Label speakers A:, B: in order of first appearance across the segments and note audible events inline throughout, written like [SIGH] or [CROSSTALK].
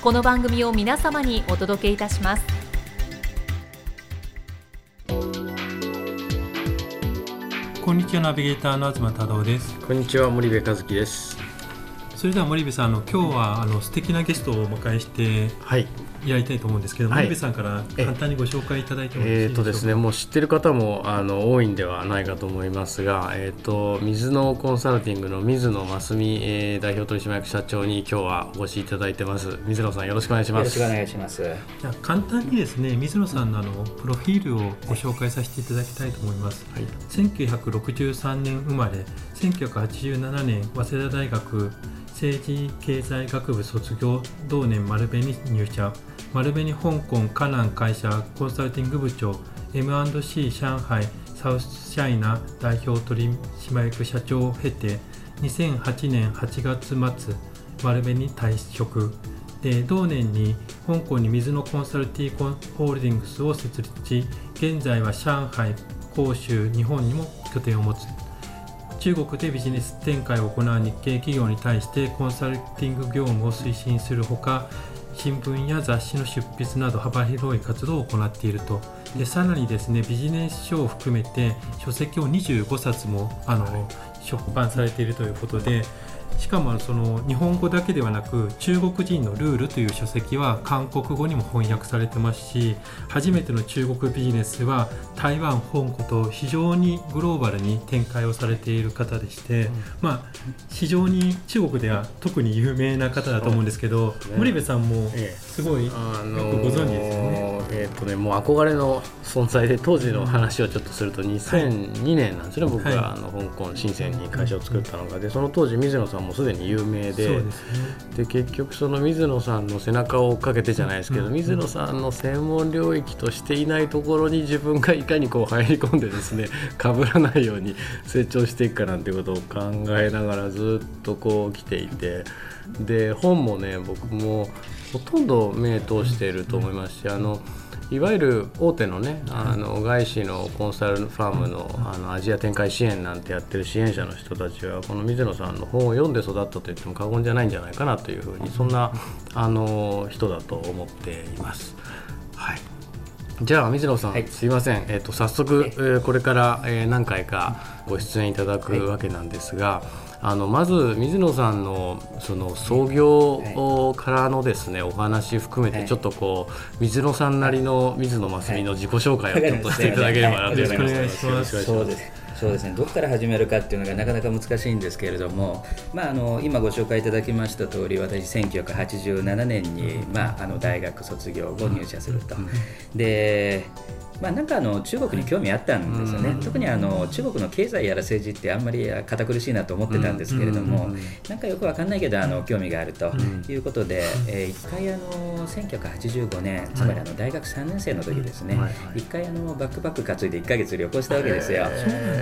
A: この番組を皆様にお届けいたします。
B: こんにちはナビゲーターの東太郎です。
C: こんにちは森部和樹です
B: それでは森部さんあの今日はあの素敵なゲストをお迎えして
C: はい。
B: やりたいと思うんですけど、
C: はい。
B: 森部さんから簡単にご紹介いただいても
C: えー
B: でしょうか？
C: とですねもう知ってる方もあの多いんではないかと思いますがえっ、と水野コンサルティングの水野真澄、えー代表取締役社長に今日はお越しいただいてます。水野さんよろしくお願いします。
D: よろしくお願いします。
B: じゃあ簡単にですね水野さんのあのプロフィールをご紹介させていただきたいと思います。
C: はい。
B: 1963年生まれ1987年早稲田大学政治経済学部卒業同年丸紅に入社。丸紅香港河南会社コンサルティング部長。M&C 上海サウスチャイナ代表取締役社長を経て2008年8月末丸紅に退職。で同年に香港に水のコンサルティコンホールディングスを設立し現在は上海広州日本にも拠点を持つ。中国でビジネス展開を行う日系企業に対してコンサルティング業務を推進するほか新聞や雑誌の出筆など幅広い活動を行っていると。でさらにですねビジネス書を含めて書籍を25冊もあの、出版されているということでしかもその日本語だけではなく中国人のルールという書籍は韓国語にも翻訳されてますし初めての中国ビジネスは台湾香港と非常にグローバルに展開をされている方でして、まあ非常に中国では特に有名な方だと思うんですけど、
C: すね。
B: 森部さんも
C: ええ。
B: すごい、よくご存知ですよね。
C: えっ、とねもう憧れの存在で当時の話をちょっとすると2002年なんですね、僕
B: はい
C: があの香港深センに会社を作ったのが。でその当時水野さんもすでに有名で
B: ですね。
C: で結局その水野さんの背中を追っかけてじゃないですけど、
B: うん。
C: 水野さんの専門領域としていないところに自分がいかにこう入り込んでですね [LAUGHS] 被らないように成長していくかなんてことを考えながらずっとこう来ていてで本もね僕もほとんど目通していると思いますしあのいわゆる大手のねあの外資のコンサルファームのあのアジア展開支援なんてやってる支援者の人たちはこの水野さんの本を読んで育ったと言っても過言じゃないんじゃないかなというふうにそんなあの人だと思っています。はい。じゃあ水野さん、
D: はい。
C: すいません、えっと早速、
D: はい。
C: えーこれから、えー何回かご出演いただくわけなんですが、あのまず水野さんのその創業からのですねお話含めて
D: はい
C: ちょっとこう水野さんなりの水野真澄の自己紹介をちょっとしていただければなというふうに思います。
B: はいよろしす。
D: そうですね。どこから始めるかっていうのがなかなか難しいんですけれども、まああの今ご紹介いただきました通り、私1987年にまああの大学卒業後入社すると。で。まあ、なんかあの中国に興味あったんですよね、
C: うん。
D: 特にあの中国の経済やら政治ってあんまり堅苦しいなと思ってたんですけれども、なんかよくわかんないけどあの興味があると
C: ん。
D: いうことで、えー一回あの1985年つまりあの大学3年生の時ですね、
C: はい。
D: 一回あのバックパック担いで1ヶ月旅行したわけですよ。
C: へ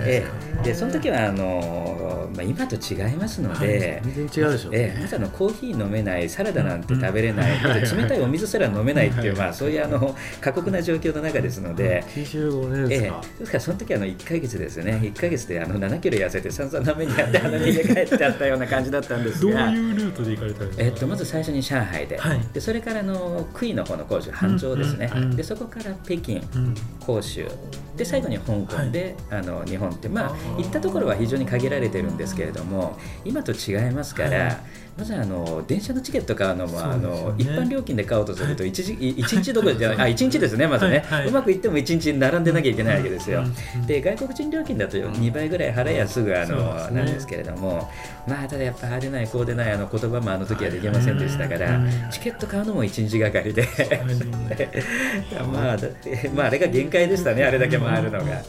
D: ええでその時はあの、まあ、今と違いますので、
C: 全然違うでしょ。
D: ええまずあのコーヒー飲めないサラダなんて食べれない、冷たいお水すら飲めないっていう、まあ、そういうあの過酷な状況の中ですので。
C: 85年で
D: ええ。
C: すか。、
D: ですからその時あの1ヶ月ですね、1ヶ月であの7キロ痩せて散々な目にあって、あの逃げ帰ってあったような感じだったんです
B: どう
D: が。
B: いうルートで行かれたんですか、
D: えっと、まず最初に上海で,、
B: はい。
D: でそれからあの杭の方の工場、杭州ですね、
B: うんうんうん。
D: でそこから北京、
B: うん。
D: 広州。で最後に香港で、あの日本ってまあ行ったところは非常に限られてるんですけれども今と違いますから、まずあの電車のチケット買うのも、あの一般料金で買おうとすると一時一日どころじゃないあ一日ですねまずね、
B: はい。はい。う
D: まくいっても一日並んでなきゃいけないわけですよ。
B: うん。
D: で外国人料金だと2倍ぐらい払えやすぐあの、なんですけれどもまあただやっぱあれないこうでないあの言葉もあの時はできませんでしたから、
B: うん
D: チケット買うのも1日がかりで。[LAUGHS] まあだってまああれが限界でしたねあれだけ回るのが。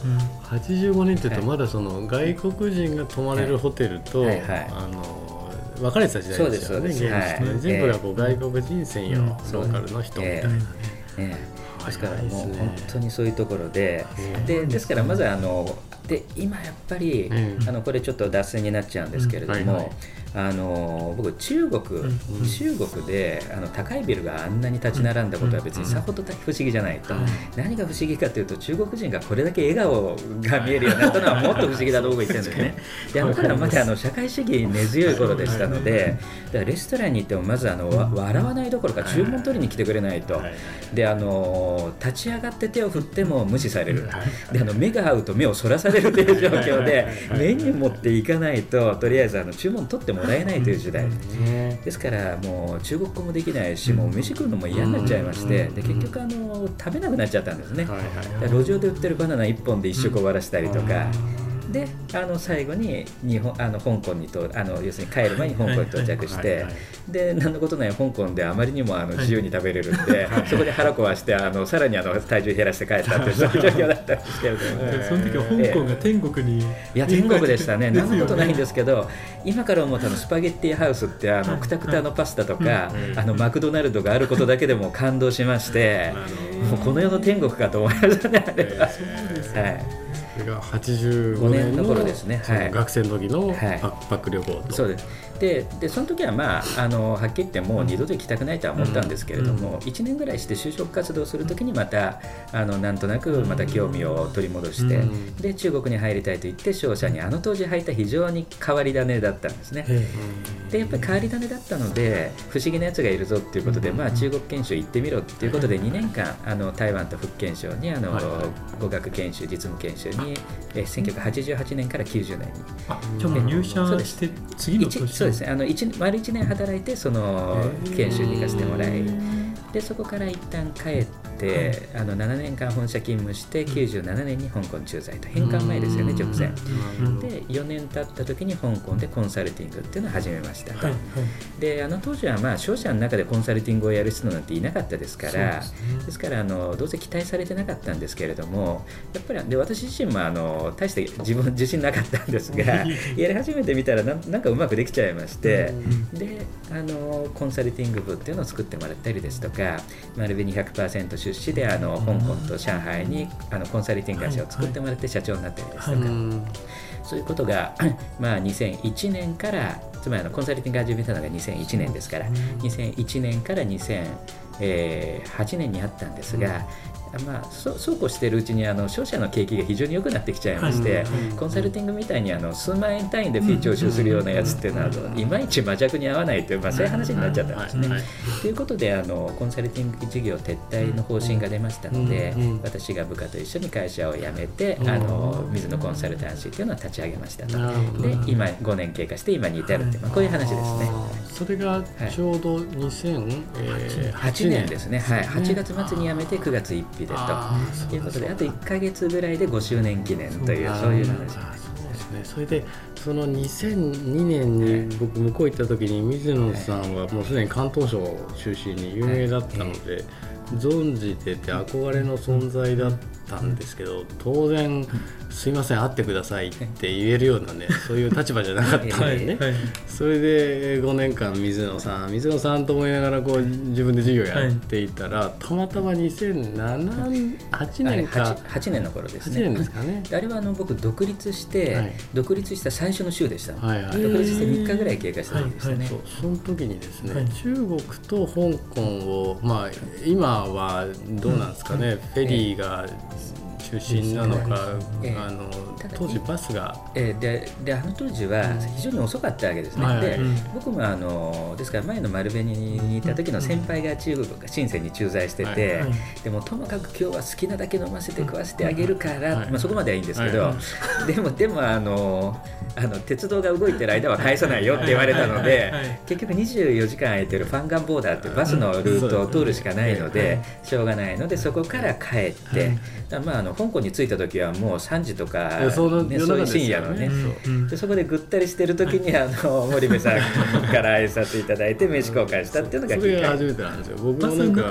C: 85年っていうと
D: はい。
C: まだその外国人が泊まれるホテルと、
D: はい。はい。
C: あの分かれてた時代ですよね。現地とね。
D: はい。
C: 全部がこう外国人専用、
B: うん。
C: ローカルの人みたいなね、
D: ねですからもう本当にそういうところで、
C: うん
D: でですからまずあので今やっぱり、
C: うん。
D: あのこれちょっと脱線になっちゃうんですけれども、
C: うん。はいはい。
D: あの僕中国、
B: うん。
D: 中国であの高いビルがあんなに立ち並んだことは別にさほど不思議じゃないと、
B: うん
D: 何が不思議かというと中国人がこれだけ笑顔が見えるようになったのはもっと不思議だと僕は言ってるんですね。[LAUGHS] であの頃はまだあの社会主義根強い頃でしたので、だからレストランに行ってもまずあの、わ笑わないどころか注文取りに来てくれないと。であの立ち上がって手を振っても無視される、
C: はい。
D: であの目が合うと目をそらされるという状況で
C: はい
D: メニュー持っていかないととりあえずあの注文取ってもらえないという時代、
C: ね。
D: ですからもう中国語もできないしもう飯食うのも嫌になっちゃいましてで結局あの食べなくなっちゃったんですね、路上で売ってるバナナ1本で一食終わらせたりとか。であの最後に日本あの香港にとあの要するに帰る前に香港に到着して、
C: はいはい。はい
D: で何のことない香港であまりにもあの自由に食べれるんで、そこで腹壊してあのさらにあの体重減らして帰ったと [LAUGHS] いう状況だったんですけれども、
B: でその時は香港が天国に、
D: いや天国でしたね、何のことないんですけど、今から思ったのスパゲッティハウスってあのくたくたのパスタとか、
C: うん。
D: あのマクドナルドがあることだけでも感動しまして、もうこの世の天国かと思いましたね、あれは。はい。
C: それが85
D: 5
C: 年の
D: 年の頃ですね。はい。
C: 学生の時の
D: はい。
C: バックパック旅行と、
D: そうです。ででその時は、まあ、あのはっきり言ってもう二度と行きたくないとは思ったんですけれども、1年ぐらいして就職活動するときにまたあのなんとなくまた興味を取り戻して、
C: うん。
D: で中国に入りたいと言って商社にあの当時入った非常に変わり種だったんですね。
B: え。
D: でやっぱり変わり種だったので不思議なやつがいるぞっていうことで、まあ、中国研修行ってみろっていうことで2年間あの台湾と福建省にあの、
C: はいはい。
D: 語学研修実務研修にえ1988年から90年に。
B: あじゃあもう入社して次の年
D: 一そうですね。あの一丸1年働いてその研修に行かせてもらい。でそこから一旦帰って、あの7年間本社勤務して97年に香港駐在と返還前ですよね直前
B: うん。
D: で4年経った時に香港でコンサルティングっていうのを始めましたと、
B: はい。はい。
D: であの当時はまあ商社の中でコンサルティングをやる人なんていなかったですからで
B: ですね。
D: すからあのどうせ期待されてなかったんですけれどもやっぱりで私自身もあの大して自分自信なかったんですがやり始めてみたらなんなんかうまくできちゃいまして、であのコンサルティング部っていうのを作ってもらったりですとか丸紅100%出資であの香港と上海にあのコンサルティング会社を作ってもらって社長になったりですとか、
C: うん
D: そういうことが、[CLEARS THROAT] まあ、2001年からつまりあのコンサルティング始めたのが2001年ですから、2001年から2008年にあったんですが、まあ、そそうこうしているうちにあの商社の景気が非常に良くなってきちゃいまして、
B: はい。
D: コンサルティングみたいにあの数万円単位でフィー徴収するようなやつっていうのは、いまいち魔弱に合わないという、まあ、そういう話になっちゃったんですね。ということであのコンサルティング事業撤退の方針が出ましたので、私が部下と一緒に会社を辞めて、
C: うん。
D: あの水野コンサルタンシーというのを立ち上げましたと。で今5年経過して今に至るって、まあ、こういう話ですね。
C: それがちょうど2008
D: 8年ですね、はい、8
C: 月
D: 月末に辞めて9月1日で
C: あー
D: ということであと1か月ぐらいで5周年記念というそういう話。
C: あーそうですね。それでその2002年に僕向こう行った時に水野さんはもうすでに広東省出身に有名だったので、存じてて憧れの存在だったんですけど当然「すいません会ってください」って言えるようなね [LAUGHS] そういう立場じゃなかったん
B: は
C: でね、
B: いはい。
C: それで5年間水野さん水野さんと思いながらこう自分で授業やっていたら、たまたま2007 8
D: あれ
C: 年か。
D: 8, 8年の頃です
C: 8
D: ね
C: 年ですかね。
D: であれはあの僕独立して、
C: はい。
D: 独立した最初の週でした、
C: はいはい。
D: 独立して3日ぐらい経過した時でしたね、
C: そうその時にですね、
B: はい。
C: 中国と香港をまあ今はどうなんですかね、フェリーが出身なのか、
D: ええ。
C: あの当時バスが。
D: えーでであの当時は非常に遅かったわけですね、
C: はい。
D: で
B: うん。
D: 僕もあのですから前の丸紅にいた時の先輩が中国深センに駐在してて、
C: はい。
B: はい。
D: でもともかく今日は好きなだけ飲ませて食わせてあげるから、
C: はい。
D: まあ、そこまではいいんですけど、
C: は
D: でもでもあのあの鉄道が動いてる間は返さないよって言われたの
B: はい。
D: で結局24時間空いてるファンガンボーダーってバスのルートを通るしかないの
B: うん
D: でしょうがないのでそこから帰って、まああの香港に着いた時はもう3時とか、ね、そういう深夜のね。
B: うん。
D: でそこでぐったりしてる時にあの森部さんから挨拶いただいて名刺交換したっていうのが
C: そ
D: きっか
C: 初めてなんですよ。僕もなんか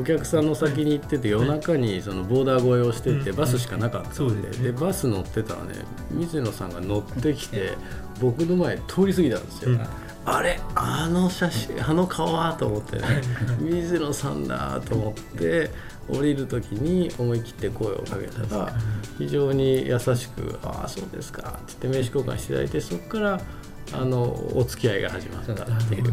C: お客さんの先に行ってて夜中にそのボーダー越えをしてて
B: うん。
C: バスしかなかったんで。
B: で
C: バス乗ってたらね水野さんが乗ってきて僕の前通り過ぎたんですよ、
B: うん。
C: あれあの写真あの顔はと思ってね。[LAUGHS] 水野さんだと思って降りる時に思い切って声をかけたら非常に優しく「ああそうですか」って言って名刺交換していただいてそこからあのお付き合いが始まったっていう。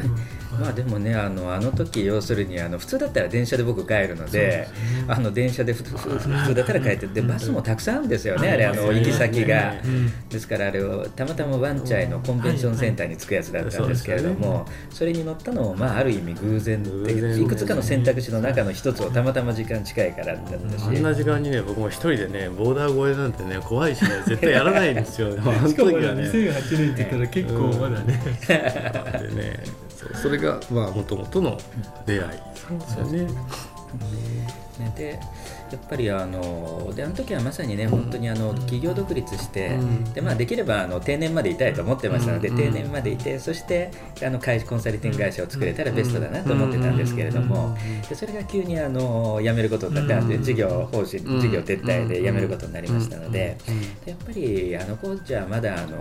D: まあでもねあのあの時要するにあの普通だったら電車で僕帰るのであの電車で普通普通だったら帰ってでバスもたくさんあるんですよね。あれあの行き先が。
B: うん
D: ですからあれをたまたまワンチャイのコンベンションセンターに着くやつだったんですけれどもそれに乗ったのもまあある意味偶然でいくつかの選択肢の中の一つをたまたま時間近いからだったし
C: あんな時間にね僕も一人でねボーダー越えなんてね怖いしね絶対やらないんですよあの [LAUGHS]
B: しかもまだ
C: 時はね。
B: 2008年って言ったら結構まだね、
C: でねそうそれがまあもともとの出会いですよね。
D: ね、でやっぱりあのであの時はまさにね本当にあの企業独立して、
C: うん。
D: でまあ、できればあの定年までいたいと思ってましたので、
C: うん。
D: 定年までいてそしてあの会コンサルティング会社を作れたらベストだなと思ってたんですけれども、でそれが急にあの辞めることになって、
B: うん。
D: 事業方針
C: うん。
D: 事業撤退で辞めることになりましたので。
C: うん。
D: やっぱりあの子じゃまだあの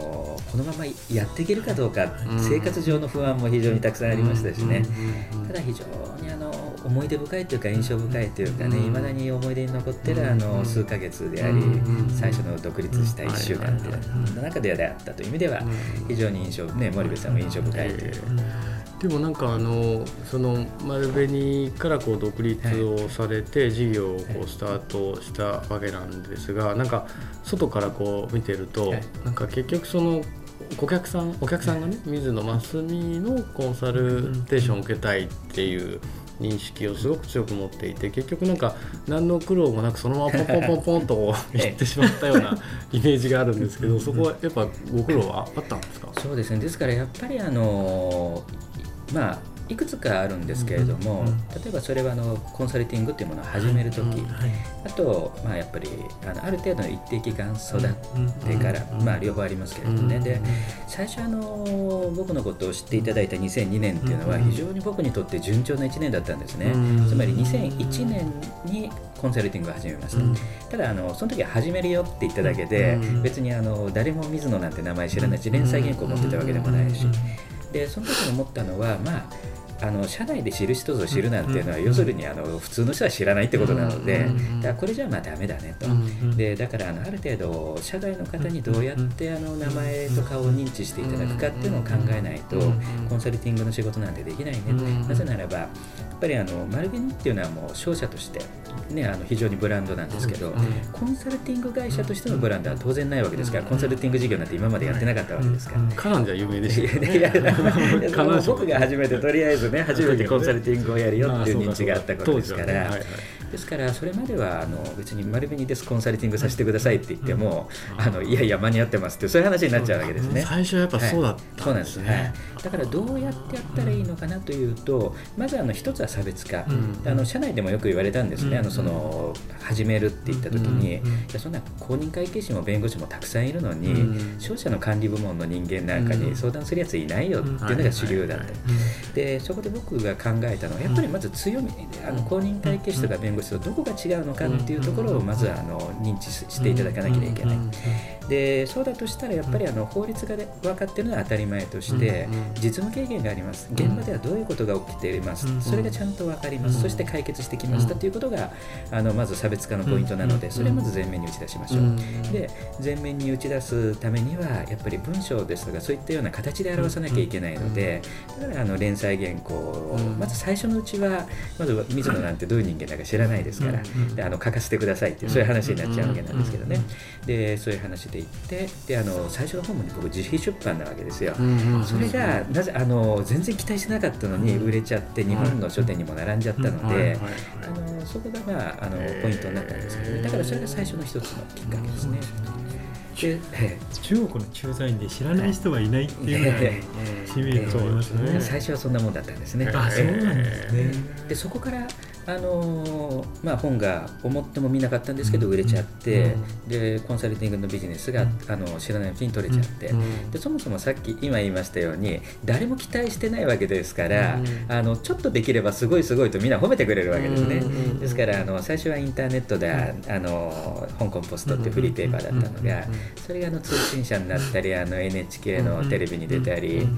D: このままやっていけるかどうか、
C: うん。
D: 生活上の不安も非常にたくさんありましたしね、ただ非常にあの思い出深いというか印象深いというかね
C: うん。
D: いまだに思い出に残ってるあ
C: うん。
D: の数ヶ月であり
C: うん
D: 最初の独立した1週間っていう中であったという意味では
C: うん。
D: 非常に印象ね森部さんも印象深いという。
C: でもなんかあのその丸紅からこう独立をされて事業をこうスタートしたわけなんですがなんか外からこう見てると
D: はい。
C: なんか結局その顧客さんお客さんがね水野真澄のコンサルテーションを受けたいっていう認識をすごく強く持っていて結局なんか何の苦労もなくそのままポンポンポンポンとこう行ってしまったような [LAUGHS] イメージがあるんですけどそこはやっぱご苦労はあったんですか？
D: そうですね。ですからやっぱりあのまあいくつかあるんですけれども、
B: うんうん
D: 例えばそれはあのコンサルティングっていうものを始めるとき、
C: うん
B: はい。
D: あと、まあ、やっぱりあのある程度の一定期間育ってから、
B: うん
D: まあ、両方ありますけれどもね、
C: うん
D: で最初あの僕のことを知っていただいた2002年っていうのは
B: うん
D: 非常に僕にとって順調な1年だったんですね、
C: うん
D: つまり2001年にコンサルティングを始めました、
C: うん
D: ただあのその時は始めるよって言っただけで、
C: うん。
D: 別にあの誰も水野なんて名前知らないし連載原稿を持ってたわけでもないし、でその時に思ったのはまああの社内で知る人ぞ知るなんていうのは、
B: うん
D: 要するにあの普通の人は知らないってことなので、
C: うん
D: だこれじゃまあダメだねと、
C: うん
D: でだからあのある程度社外の方にどうやってあの名前と顔を認知していただくかっていうのを考えないと、
C: うん
D: コンサルティングの仕事なんてできないね、
C: うん
D: なぜならばぱりあの丸紅っていうのはもう商社として、ね、あの非常にブランドなんですけど、
C: うん
D: コンサルティング会社としてのブランドは当然ないわけですから、コンサルティング事業なんて今までやってなかったわけですから。
C: カナンじゃ有名でした
D: 僕が初めてとりあえずね初めてコンサルティングをやるよっていう認知があったことですから、ですからそれまではあの別に丸紅ですコンサルティングさせてくださいって言っても、あのいやいや間に合ってますってそういう話になっちゃうわけですね。
C: 最初はやっぱそうだったんですね、
D: はい。そうなんです。はい。だからどうやってやったらいいのかなというとまずあの一つは差別化、
C: うん
D: あの社内でもよく言われたんですね、
B: うん
D: あのその始めるって言った時に、
C: うん
D: いやそんな公認会計士も弁護士もたくさんいるのに、
C: うん
D: 商社の管理部門の人間なんかに相談するやついないよっていうのが主流だった。
C: はい。
D: でそこで僕が考えたのはやっぱりまず強み、あの公認会計士とか弁護士とどこが違うのかっていうところをまずあの認知していただかなければいけない。でそうだとしたらやっぱりあの法律がで分かっているのは当たり前として実務経験があります。現場ではどういうことが起きています。
C: うん
D: それがちゃんと分かりま
C: うん
D: すそして解決してきましたということがあのまず差別化のポイントなのでそれをまず前面に打ち出しましょう。で前面に打ち出すためにはやっぱり文章ですとかそういったような形で表さなきゃいけないのでだからあの連載原稿を
C: うん。
D: まず最初のうちはまず水野なんてどういう人間だか知ららないですから、であの書かせてくださいっていうそういう話になっちゃうわけなんですけどね、でそういう話で言ってであの最初の本も、ね、僕自費出版なわけですよ、それがなぜあの全然期待しなかったのに売れちゃって日本の書店にも並んじゃったので、あのそこが、まあ、あのポイントになったんですけど、ね、だからそれが最初の一つのきっかけですね。
B: で中国の駐在員で知らない人はいないっていうぐらい知名度がありますね、
D: 最初はそんなもんだったんですね。
B: あそうなんですね。
D: でそこからあのーまあ、本が思っても見なかったんですけど売れちゃって、でコンサルティングのビジネスが、あの知らないうちに取れちゃって、でそもそもさっき今言いましたように誰も期待してないわけですから、あのちょっとできればすごいすごいとみんな褒めてくれるわけですね、ですからあの最初はインターネットで、あの香港ポストってフリーペーパーだったのが、それがあの通信社になったりあの NHK のテレビに出たり。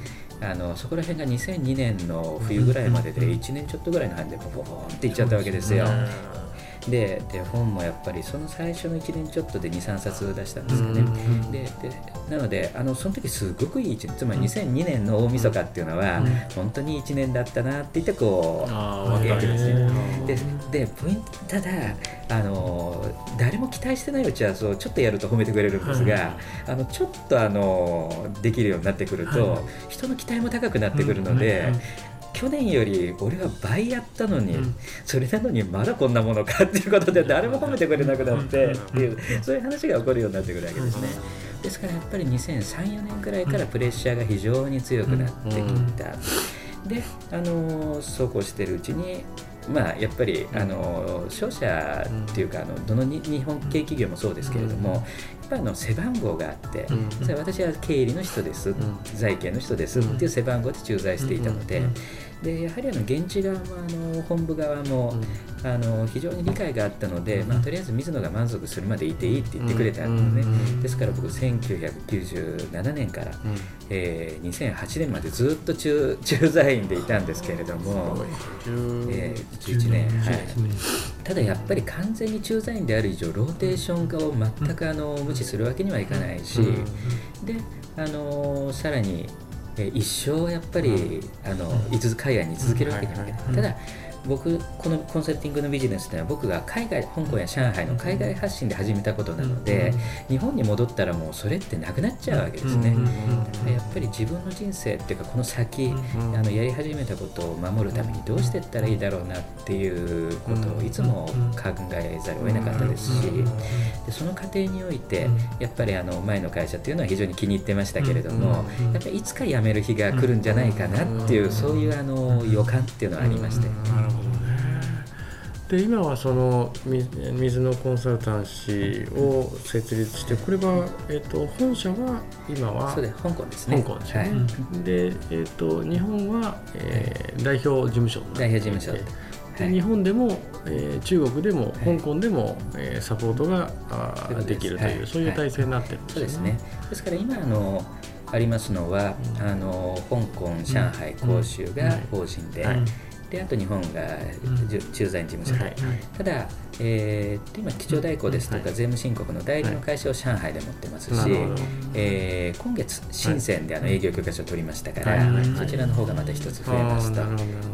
D: あのそこら辺が2002年の冬ぐらいまでで1年ちょっとぐらいの範囲でポポポンっていっちゃったわけですよ。でで本もやっぱりその最初の1年ちょっとで23冊出したんですかね、ででなのであのその時すごくいい1年つまり2002年の大晦日っていうのは、本当にいい1年だったなって言ってこう
C: あ
D: わけですね。
B: ー
D: ででポイントただあの誰も期待してないうちはそうちょっとやると褒めてくれるんですが、
B: はい。
D: あのちょっとあのできるようになってくると、
B: はい。
D: 人の期待も高くなってくるので、去年より俺は倍やったのに、
B: うん。
D: それなのにまだこんなものかっていうことで誰も褒めてくれなくなって
B: うん。
D: っていうそういう話が起こるようになってくるわけですね。ですからやっぱり2003-4年くらいからプレッシャーが非常に強くなってきた。で、あのそうこうしてるうちにまあ、やっぱりあの商社っていうかあのどのに日本系企業もそうですけれども、ぱの背番号があって、
C: うん。
D: それ私は経理の人です、
C: ん。
D: 財形の人ですっていう背番号で駐在していたので、でやはりあの現地側もあの本部側も、あの非常に理解があったので、まあ、とりあえず水野が満足するまでいていいって言ってくれたんですね、ですから僕1997年から、えー2008年までずっと駐 [LAUGHS] 駐在員でいたんですけれども、えー11年、はい、ただやっぱり完全に駐在員である以上ローテーション化を全くあの無視するわけにはいかないし、であのさらに、えー一生やっぱり、あの居続海外に居続けるわけにはいかない、ただ僕このコンサルティングのビジネスというのは僕が海外香港や上海の海外発信で始めたことなので、日本に戻ったらもうそれってなくなっちゃうわけですね、でやっぱり自分の人生っていうかこの先、あのやり始めたことを守るためにどうしていったらいいだろうなっていうことをいつも考えざるを得なかったですし、でその過程においてやっぱりあの前の会社っていうのは非常に気に入ってましたけれども、やっぱりいつか辞める日が来るんじゃないかなっていう、そういうあの予感っていうのはありまして。
C: なるほど。ねで今はそのみ水のコンサルタンシーを設立してこれは、えっと本社は今は
D: そうで香港ですね。
C: 香港ですよ
D: はい。
C: ね、で、えっと日本は、えー代表事務所
D: 代表事務所。はい。
C: で日本でも、えー中国でも
D: い。
C: 香港でも、えーサポートがあ
D: で
C: きるという、
D: はい。
C: そういう体制になってるんですよ
D: そうですね。ですから今あのありますのは、あの香港、上海、広州が法人で、
C: はい
D: であと日本が駐在員事務所。で、
C: はい。
D: ただ、えー今、基調代行ですとか、
C: はい。
D: 税務申告の代理の会社を上海で持ってますし、えー今月、深センであの営業許可証を取りましたから、
C: はい
D: そちらの方がまた一つ増えますと。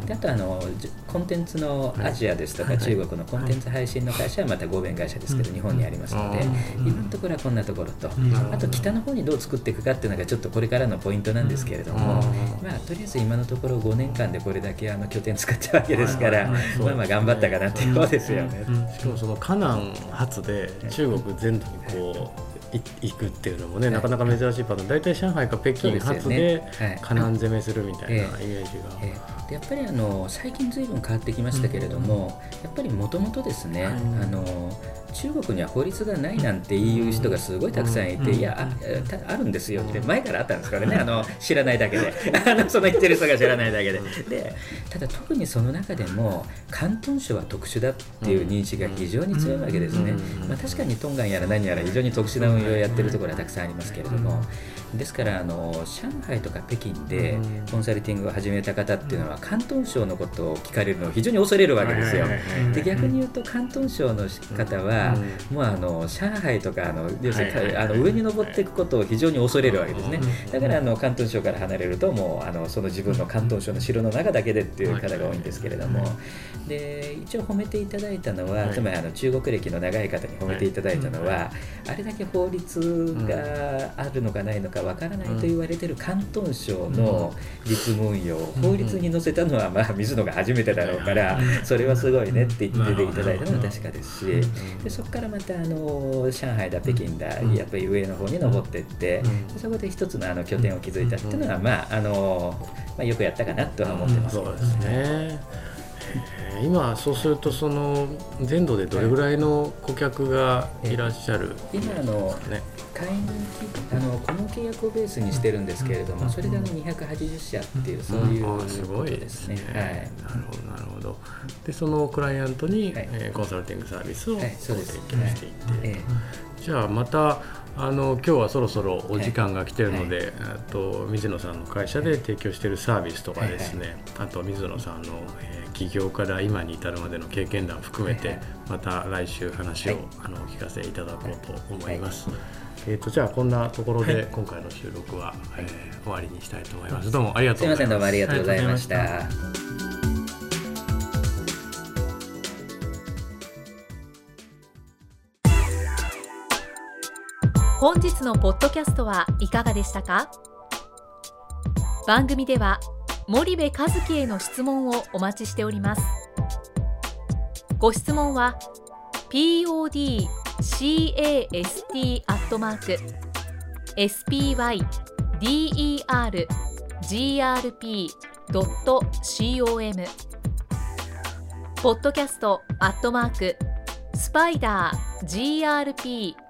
D: であとあのじコンテンツのアジアですとか、
C: はい。
D: 中国のコンテンツ配信の会社はまた合弁会社ですけど、日本にありますので、
C: うん。
D: 今のところはこんなところと、
B: ん。
D: あと北の方にどう作っていくかっていうのがちょっとこれからのポイントなんですけれども、
C: うん。
D: まあ、とりあえず今のところ5年間でこれだけあの拠点作ったわけですから、まあまあ頑張ったかなっていうことですよね。
C: しかもそのカナン発で中国全土にこうい行くっていうのもね、なかなか珍しいパターン。大体上海か北京発
D: で
C: カナン攻めするみたいなイメ
D: え
C: ージが、
D: えーでやっぱりあの最近ずいぶん変わってきましたけれども、やっぱりもともとですね、あの中国には法律がないなんていう人がすごいたくさんいて、いやあたあるんですよって前からあったんですからね、あの知らないだけで。[LAUGHS] あのその言ってる人が知らないだけで。でただ特にその中でも広東省は特殊だっていう認識が非常に強いわけですね、まあ、確かにトンガンやら何やら非常に特殊な運用をやってるところはたくさんありますけれども。ですからあの上海とか北京でコンサルティングを始めた方っていうのは広東省のことを聞かれるのを非常に恐れるわけですよ。で逆に言うと広東省の方は、もうあの上海とかあの要するにあの上に登っていくことを非常に恐れるわけですね。だからあの広東省から離れるともうあのその自分の広東省の城の中だけでっていう方が多いんですけれども、で一応褒めていただいたのは、つまりあの中国歴の長い方に褒めていただいたのは、あれだけ法律があるのかないのかわからないと言われてる広東省の実務運用を法律に載せたのは、まあ、水野が初めてだろうから、それはすごいねって言っていただいたのは確かですし、でそこからまたあの上海だ北京だやっぱり上の方に登っていって、そこで一つのあの拠点を築いたっていうのは、まああのまあ、よくやったかなとは思ってますけど。
C: ね。今そうするとその全土でどれぐらいの顧客がい。らっしゃる、
D: 今あの、ね、会員あのこの契約をベースにしてるんですけれども、それであの280社っていうそういうことですね。はい、
C: なるほどなるほど。でそのクライアントに、はい、えー、コンサルティングサービスを、はい、提供していって、はい、じゃあまたあの今日はそろそろお時間が来てるので、はい、と水野さんの会社で提供しているサービスとかですね、あと水野さんの、えー、起業から今に至るまでの経験談を含めて、また来週話を、あのお聞かせいただこうと思います。えーと、じゃあこんなところで今回の収録は、えー、終わりにしたいと思います。どうもありがとうございます。すみませんどうもありがとうございました。
A: 本日のポッドキャストはいかがでしたか？番組では森部一樹への質問をお待ちしております。ご質問は podcast アットマーク spydergrp.com ポッドキャストアットマークスパイダー grp